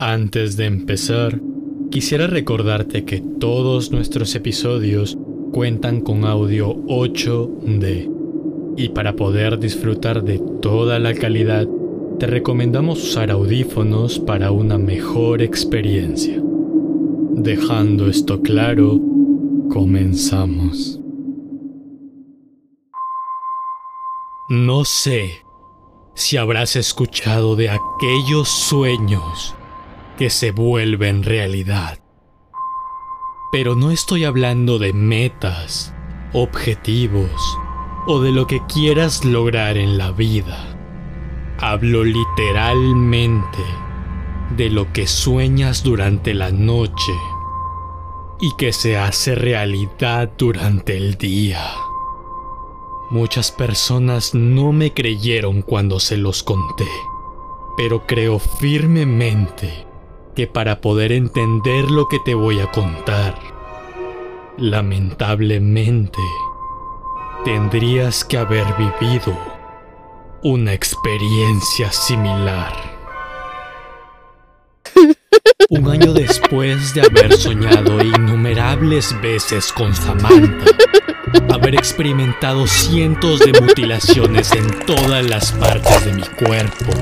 Antes de empezar, quisiera recordarte que todos nuestros episodios cuentan con audio 8D. Y para poder disfrutar de toda la calidad, te recomendamos usar audífonos para una mejor experiencia. Dejando esto claro, comenzamos. No sé si habrás escuchado de aquellos sueños que se vuelven realidad. Pero no estoy hablando de metas, objetivos o de lo que quieras lograr en la vida. Hablo literalmente de lo que sueñas durante la noche y que se hace realidad durante el día. Muchas personas no me creyeron cuando se los conté, pero creo firmemente que para poder entender lo que te voy a contar, lamentablemente, tendrías que haber vivido una experiencia similar. Un año después de haber soñado innumerables veces con Samantha, haber experimentado cientos de mutilaciones en todas las partes de mi cuerpo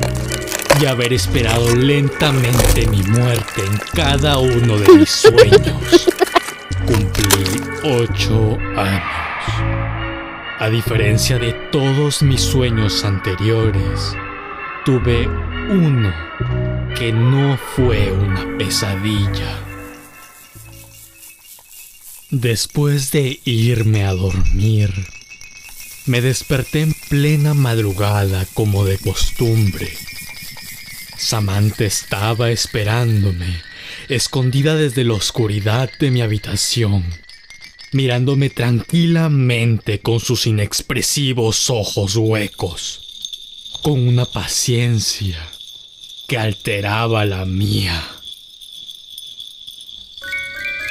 y haber esperado lentamente mi muerte en cada uno de mis sueños, cumplí ocho años. A diferencia de todos mis sueños anteriores, tuve uno que no fue una pesadilla. Después de irme a dormir, me desperté en plena madrugada como de costumbre. Samantha estaba esperándome, escondida desde la oscuridad de mi habitación, mirándome tranquilamente con sus inexpresivos ojos huecos, con una paciencia que alteraba la mía.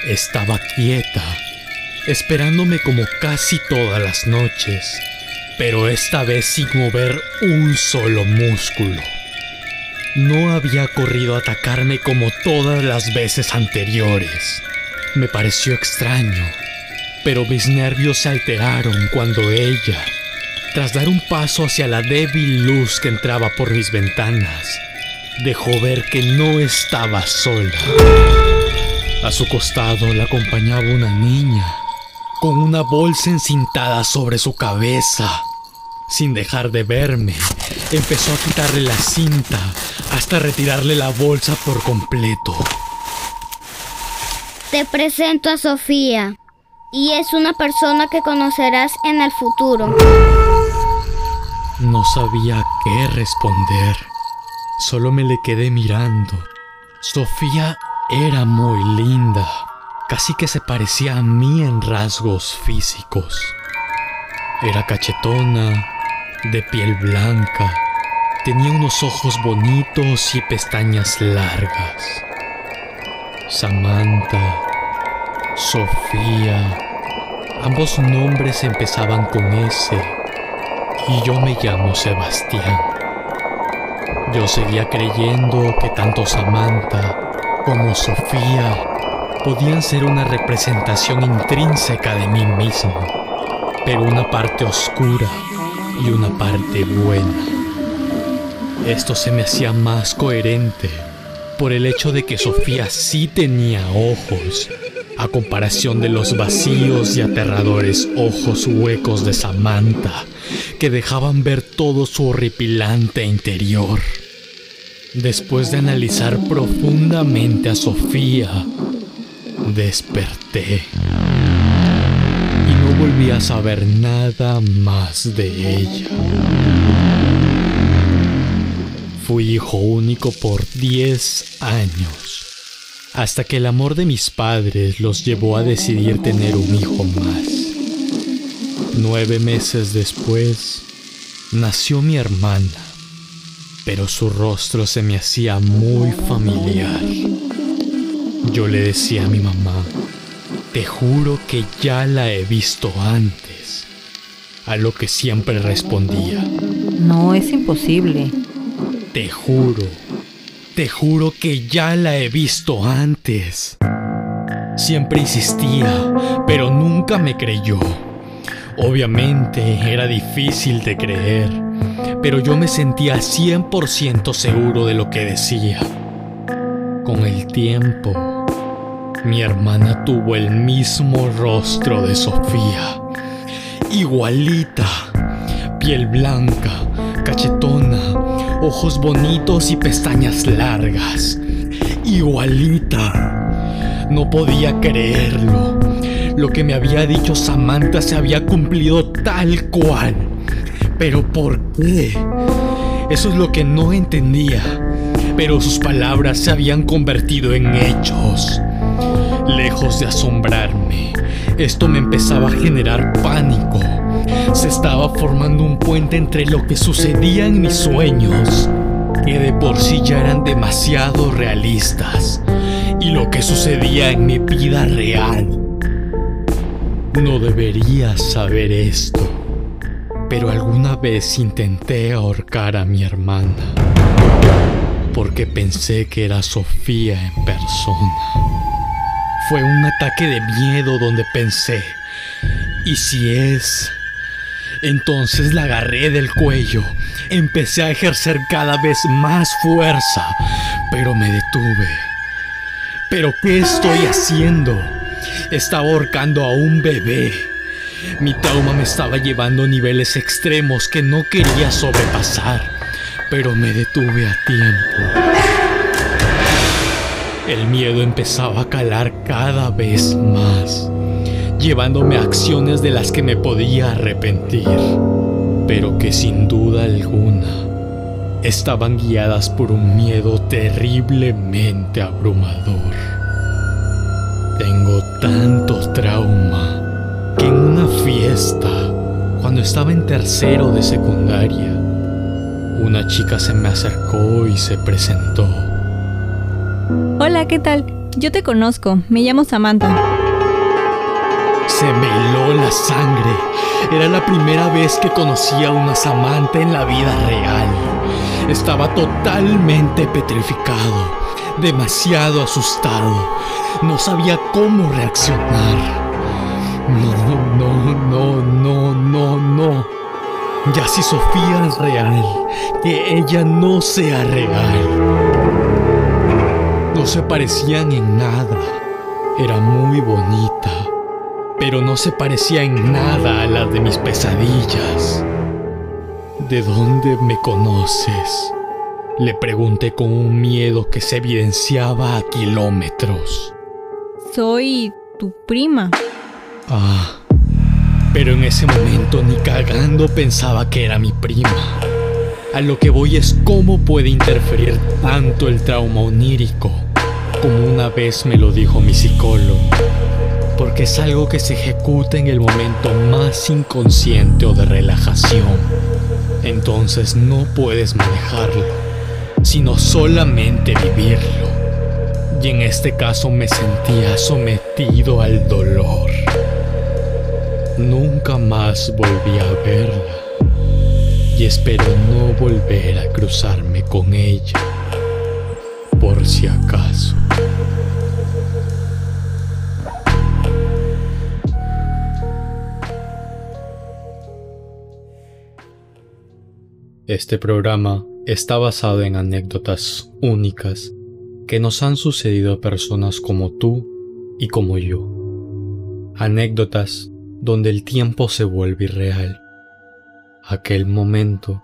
Estaba quieta, esperándome como casi todas las noches, pero esta vez sin mover un solo músculo. No había corrido a atacarme como todas las veces anteriores. Me pareció extraño, pero mis nervios se alteraron cuando ella, tras dar un paso hacia la débil luz que entraba por mis ventanas, dejó ver que no estaba sola. A su costado la acompañaba una niña, con una bolsa encintada sobre su cabeza. Sin dejar de verme, empezó a quitarle la cinta hasta retirarle la bolsa por completo. Te presento a Sofía, y es una persona que conocerás en el futuro. No sabía qué responder. Solo me le quedé mirando. Sofía era muy linda, casi que se parecía a mí en rasgos físicos. Era cachetona, de piel blanca, tenía unos ojos bonitos y pestañas largas. Samantha, Sofía, ambos nombres empezaban con S y yo me llamo Sebastián. Yo seguía creyendo que tanto Samantha como Sofía podían ser una representación intrínseca de mí mismo, pero una parte oscura y una parte buena. Esto se me hacía más coherente por el hecho de que Sofía sí tenía ojos, a comparación de los vacíos y aterradores ojos huecos de Samantha, que dejaban ver todo su horripilante interior. Después de analizar profundamente a Sofía, desperté. Y no volví a saber nada más de ella. Fui hijo único por 10 años, hasta que el amor de mis padres los llevó a decidir tener un hijo más. Nueve meses después, nació mi hermana pero su rostro se me hacía muy familiar. Yo le decía a mi mamá, te juro que ya la he visto antes, a lo que siempre respondía, No es imposible. te juro Te juro que ya la he visto antes. Siempre insistía, pero nunca me creyó. Obviamente era difícil de creer, pero yo me sentía 100% seguro de lo que decía. Con el tiempo, mi hermana tuvo el mismo rostro de Sofía. Igualita, piel blanca, cachetona, ojos bonitos y pestañas largas. Igualita. No podía creerlo. Lo que me había dicho Samantha se había cumplido tal cual. Pero ¿por qué? Eso es lo que no entendía. Pero sus palabras se habían convertido en hechos. Lejos de asombrarme, esto me empezaba a generar pánico. Se estaba formando un puente entre lo que sucedía en mis sueños, que de por sí ya eran demasiado realistas, y lo que sucedía en mi vida real. No debería saber esto, pero alguna vez intenté ahorcar a mi hermana, porque pensé que era Sofía en persona. Fue un ataque de miedo donde pensé, ¿y si es? Entonces la agarré del cuello, empecé a ejercer cada vez más fuerza, pero me detuve. ¿Pero qué estoy haciendo? Estaba ahorcando a un bebé. Mi trauma me estaba llevando a niveles extremos que no quería sobrepasar, pero me detuve a tiempo. El miedo empezaba a calar cada vez más, llevándome a acciones de las que me podía arrepentir, pero que sin duda alguna estaban guiadas por un miedo terriblemente abrumador. Tengo tanto trauma que en una fiesta, cuando estaba en tercero de secundaria, una chica se me acercó y se presentó. Hola, ¿qué tal? Yo te conozco, me llamo Samantha. Se me heló la sangre. Era la primera vez que conocía a una Samantha en la vida real. Estaba totalmente petrificado, demasiado asustado. No sabía cómo reaccionar. No, no, no, no, no, no. Ya si Sofía es real, que ella no sea real. No se parecían en nada. Era muy bonita, pero no se parecía en nada a la de mis pesadillas. ¿De dónde me conoces? Le pregunté con un miedo que se evidenciaba a kilómetros. Soy tu prima. Ah, pero en ese momento ni cagando pensaba que era mi prima. A lo que voy es cómo puede interferir tanto el trauma onírico, como una vez me lo dijo mi psicólogo. Porque es algo que se ejecuta en el momento más inconsciente o de relajación. Entonces no puedes manejarlo, sino solamente vivirlo. Y en este caso me sentía sometido al dolor. Nunca más volví a verla y espero no volver a cruzarme con ella, si acaso. Este programa está basado en anécdotas únicas que nos han sucedido a personas como tú y como yo. Anécdotas donde el tiempo se vuelve irreal. Aquel momento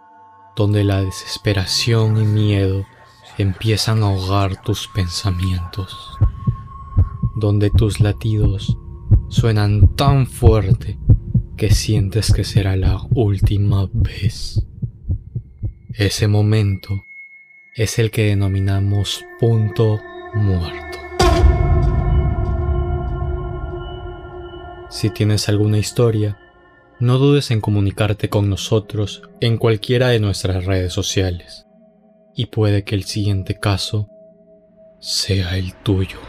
donde la desesperación y miedo empiezan a ahogar tus pensamientos. Donde tus latidos suenan tan fuerte que sientes que será la última vez. Ese momento es el que denominamos punto muerto. Si tienes alguna historia, no dudes en comunicarte con nosotros en cualquiera de nuestras redes sociales. Y puede que el siguiente caso sea el tuyo.